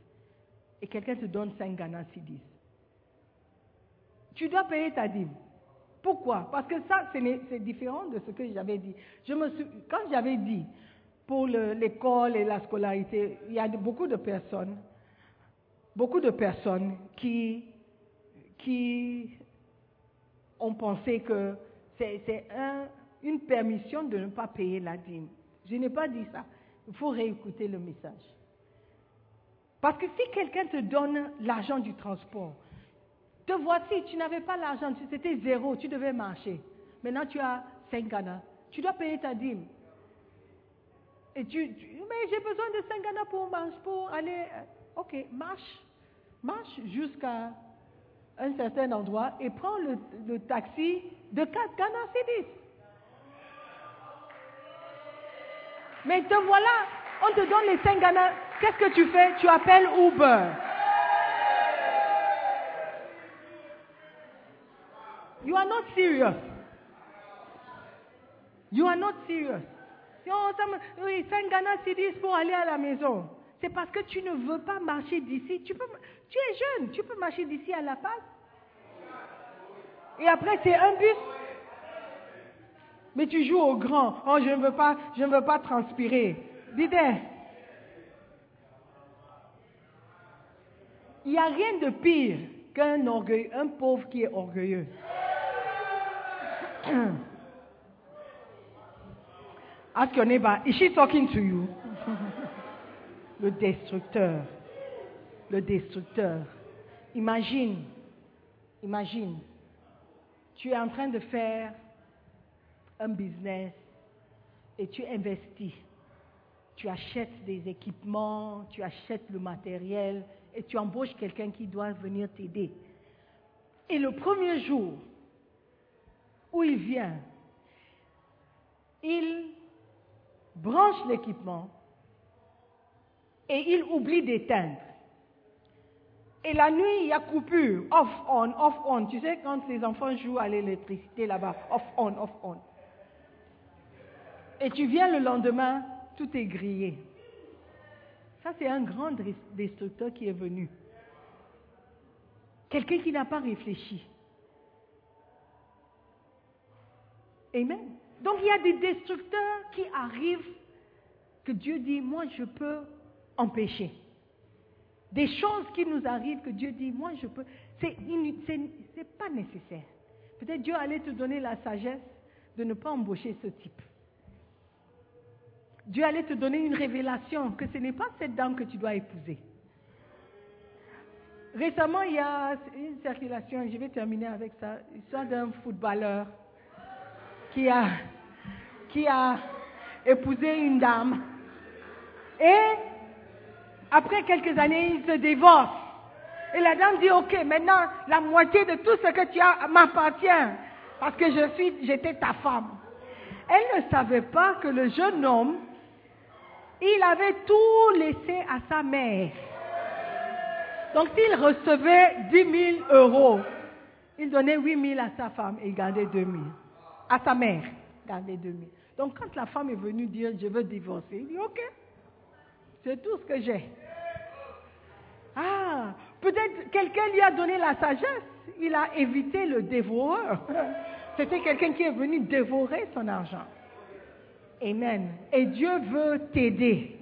Et quelqu'un te donne 5 Ghana Sidis. Tu dois payer ta dîme. Pourquoi? Parce que ça, c'est différent de ce que j'avais dit. Je me suis, quand j'avais dit pour l'école et la scolarité, il y a beaucoup de personnes, beaucoup de personnes qui, qui ont pensé que c'est un, une permission de ne pas payer la dîme. Je n'ai pas dit ça. Il faut réécouter le message. Parce que si quelqu'un te donne l'argent du transport, te voici, tu n'avais pas l'argent, c'était zéro, tu devais marcher. Maintenant, tu as 5 Ghana. Tu dois payer ta dîme. Et tu, mais j'ai besoin de 5 Ghana pour, pour aller. Ok, marche. Marche jusqu'à un certain endroit et prends le, taxi de 4 Ghana Cedis. Mais te voilà, on te donne les 5 Ghana. Qu'est-ce que tu fais? Tu appelles Uber. You are not serious. You are not serious. Oui, 5 Ghana Cedis pour aller à la maison. C'est parce que tu ne veux pas marcher d'ici. Tu, peux, es jeune, tu peux marcher d'ici à La Paz. Et après, c'est un bus. Mais tu joues au grand. Oh, je ne veux pas, je ne veux pas transpirer. Dis Il n'y a rien de pire qu'un orgueil, un pauvre qui est orgueilleux. <coughs> Ask your neighbor, is she talking to you? <laughs> Le destructeur. Le destructeur. Imagine, imagine, tu es en train de faire un business et tu investis. Tu achètes des équipements, tu achètes le matériel et tu embauches quelqu'un qui doit venir t'aider. Et le premier jour où il vient, il branche l'équipement et il oublie d'éteindre. Et la nuit, il y a coupure, off, on, off, on. Tu sais, quand les enfants jouent à l'électricité là-bas, off, on, off, on. Et tu viens le lendemain, tout est grillé. Ça, c'est un grand destructeur qui est venu. Quelqu'un qui n'a pas réfléchi. Amen. Donc il y a des destructeurs qui arrivent que Dieu dit, moi je peux empêcher. Des choses qui nous arrivent que Dieu dit, moi je peux. C'est pas nécessaire. Peut-être Dieu allait te donner la sagesse de ne pas embaucher ce type. Dieu allait te donner une révélation que ce n'est pas cette dame que tu dois épouser. Récemment, il y a une circulation, et je vais terminer avec ça, l'histoire d'un footballeur qui a, qui a épousé une dame. Et après quelques années, il se divorce. Et la dame dit, OK, maintenant, la moitié de tout ce que tu as m'appartient, parce que j'étais ta femme. Elle ne savait pas que le jeune homme, il avait tout laissé à sa mère. Donc s'il recevait 10 000 euros, il donnait 8 000 à sa femme et il gardait 2 000. À sa mère, il gardait 2 000. Donc quand la femme est venue dire je veux divorcer, il dit ok, c'est tout ce que j'ai. Ah, peut-être quelqu'un lui a donné la sagesse, il a évité le dévoreur. <laughs> C'était quelqu'un qui est venu dévorer son argent. Amen. Et Dieu veut t'aider.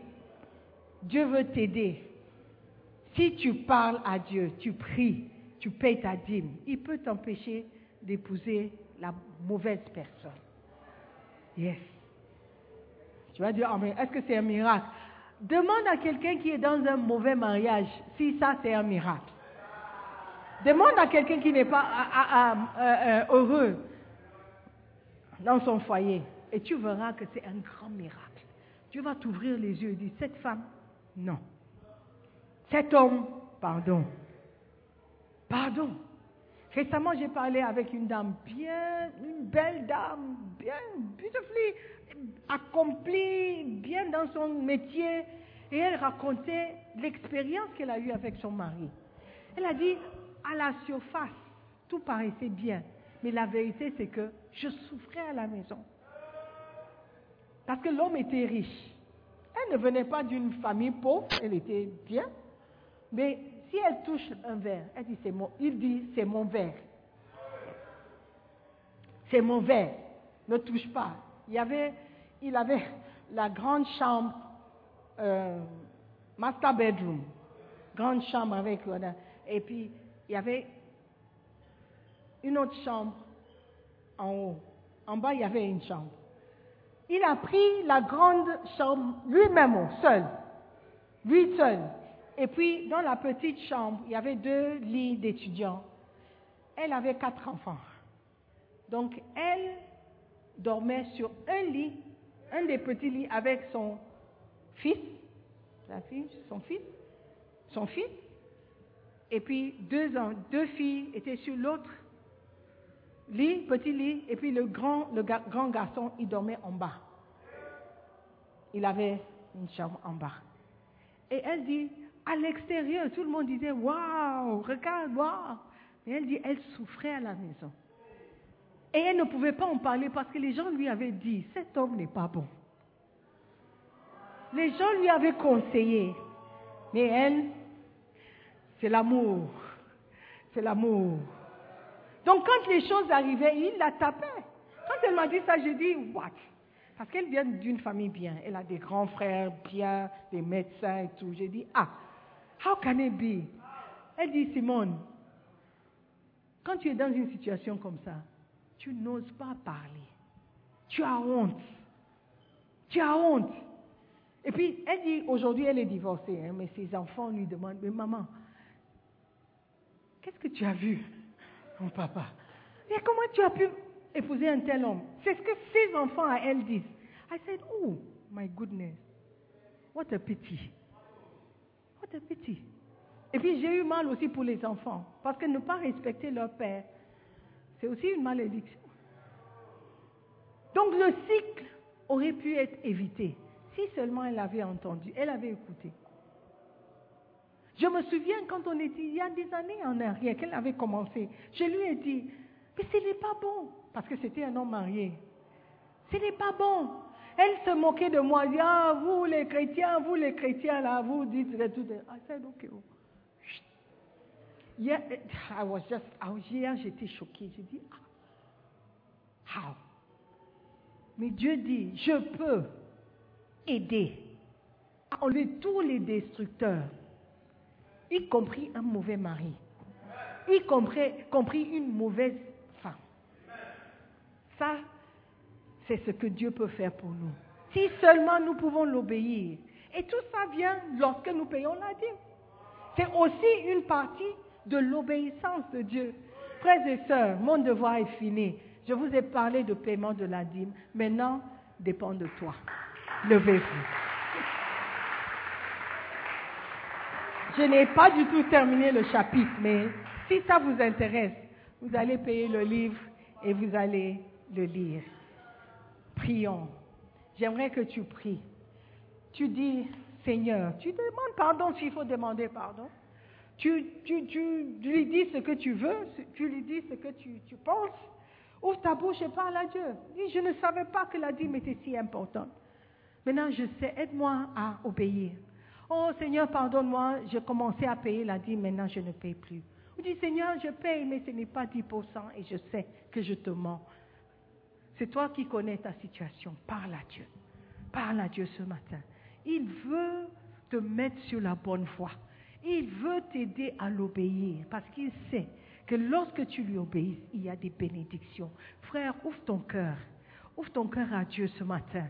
Dieu veut t'aider. Si tu parles à Dieu, tu pries, tu payes ta dîme, il peut t'empêcher d'épouser la mauvaise personne. Yes. Tu vas dire, est-ce que c'est un miracle? Demande à quelqu'un qui est dans un mauvais mariage si ça c'est un miracle. Demande à quelqu'un qui n'est pas euh, heureux dans son foyer et tu verras que c'est un grand miracle. Tu vas t'ouvrir les yeux et dire, cette femme, non. Cet homme, pardon. Pardon. Récemment, j'ai parlé avec une dame bien, une belle dame, bien, beautifully, accomplie, bien dans son métier. Et elle racontait l'expérience qu'elle a eue avec son mari. Elle a dit, à la surface, tout paraissait bien. Mais la vérité, c'est que je souffrais à la maison. Parce que l'homme était riche. Elle ne venait pas d'une famille pauvre, elle était bien. Mais si elle touche un verre, elle dit mon, il dit c'est mon verre. C'est mon verre. Ne touche pas. Il avait, il avait la grande chambre, euh, master bedroom, grande chambre avec, et puis il y avait une autre chambre en haut. En bas, il y avait une chambre. Il a pris la grande chambre lui-même, seul. Lui seul. Et puis, dans la petite chambre, il y avait deux lits d'étudiants. Elle avait quatre enfants. Donc, elle dormait sur un lit, un des petits lits avec son fils, sa fille, son fils, son fils. Et puis, deux, deux filles étaient sur l'autre lit, petit lit, et puis le grand, le grand garçon, il dormait en bas. Il avait une chambre en bas. Et elle dit, à l'extérieur, tout le monde disait, waouh, regarde, waouh. Et elle dit, elle souffrait à la maison. Et elle ne pouvait pas en parler parce que les gens lui avaient dit, cet homme n'est pas bon. Les gens lui avaient conseillé. Mais elle, c'est l'amour. C'est l'amour. Donc quand les choses arrivaient, il la tapait. Quand elle m'a dit ça, j'ai dit, what? Parce qu'elle vient d'une famille bien. Elle a des grands frères bien, des médecins et tout. J'ai dit, ah, how can it be? Elle dit, Simone, Quand tu es dans une situation comme ça, tu n'oses pas parler. Tu as honte. Tu as honte. Et puis, elle dit, aujourd'hui, elle est divorcée, hein, mais ses enfants lui demandent, mais maman, qu'est-ce que tu as vu, mon papa Et comment tu as pu épouser un tel homme? C'est ce que ses enfants à elle disent. I said, oh, my goodness, what a pity. What a pity. Et puis j'ai eu mal aussi pour les enfants, parce que ne pas respecter leur père, c'est aussi une malédiction. Donc le cycle aurait pu être évité si seulement elle avait entendu, elle avait écouté. Je me souviens quand on était, il y a des années en arrière, qu'elle avait commencé, je lui ai dit, mais ce n'est pas bon, parce que c'était un homme marié. Ce n'est pas bon. Elle se moquait de moi, elle ah, vous les chrétiens, vous les chrétiens, là, vous dites tout. I said, okay. Oh. I was just, hier j'étais choquée. J'ai dit, ah, how? Mais Dieu dit, je peux aider à enlever tous les destructeurs, y compris un mauvais mari, y compris, une mauvaise femme. Ça, c'est ce que Dieu peut faire pour nous. Si seulement nous pouvons l'obéir. Et tout ça vient lorsque nous payons la dîme. C'est aussi une partie de l'obéissance de Dieu. Frères et sœurs, mon devoir est fini. Je vous ai parlé de paiement de la dîme. Maintenant, dépend de toi. Levez-vous. Je n'ai pas du tout terminé le chapitre, mais si ça vous intéresse, vous allez payer le livre et vous allez le lire. Prions. J'aimerais que tu pries. Tu dis, Seigneur, tu demandes pardon s'il faut demander pardon. Tu, tu, tu, lui dis ce que tu veux, tu lui dis ce que tu, tu penses. Ouvre ta bouche et parle à Dieu. Je ne savais pas que la dîme était si importante. Maintenant, je sais, aide-moi à obéir. Oh Seigneur, pardonne-moi, j'ai commencé à payer la dîme, maintenant je ne paye plus. Ou dis, Seigneur, je paye, mais ce n'est pas 10% et je sais que je te mens. C'est toi qui connais ta situation. Parle à Dieu. Parle à Dieu ce matin. Il veut te mettre sur la bonne voie. Il veut t'aider à l'obéir parce qu'il sait que lorsque tu lui obéis, il y a des bénédictions. Frère, ouvre ton cœur. Ouvre ton cœur à Dieu ce matin.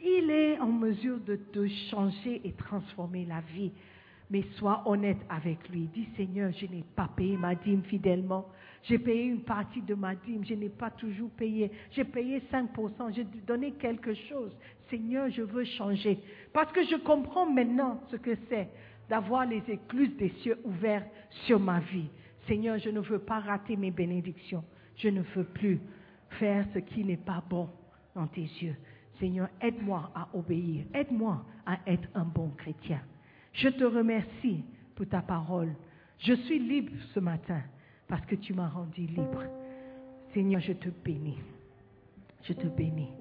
Il est en mesure de te changer et transformer la vie. Mais sois honnête avec lui. Dis Seigneur, je n'ai pas payé ma dîme fidèlement. J'ai payé une partie de ma dîme. Je n'ai pas toujours payé. J'ai payé 5%. J'ai donné quelque chose. Seigneur, je veux changer. Parce que je comprends maintenant ce que c'est d'avoir les écluses des cieux ouvertes sur ma vie. Seigneur, je ne veux pas rater mes bénédictions. Je ne veux plus faire ce qui n'est pas bon dans tes yeux. Seigneur, aide-moi à obéir. Aide-moi à être un bon chrétien. Je te remercie pour ta parole. Je suis libre ce matin parce que tu m'as rendu libre. Seigneur, je te bénis. Je te bénis.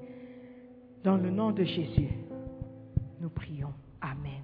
Dans le nom de Jésus, nous prions. Amen.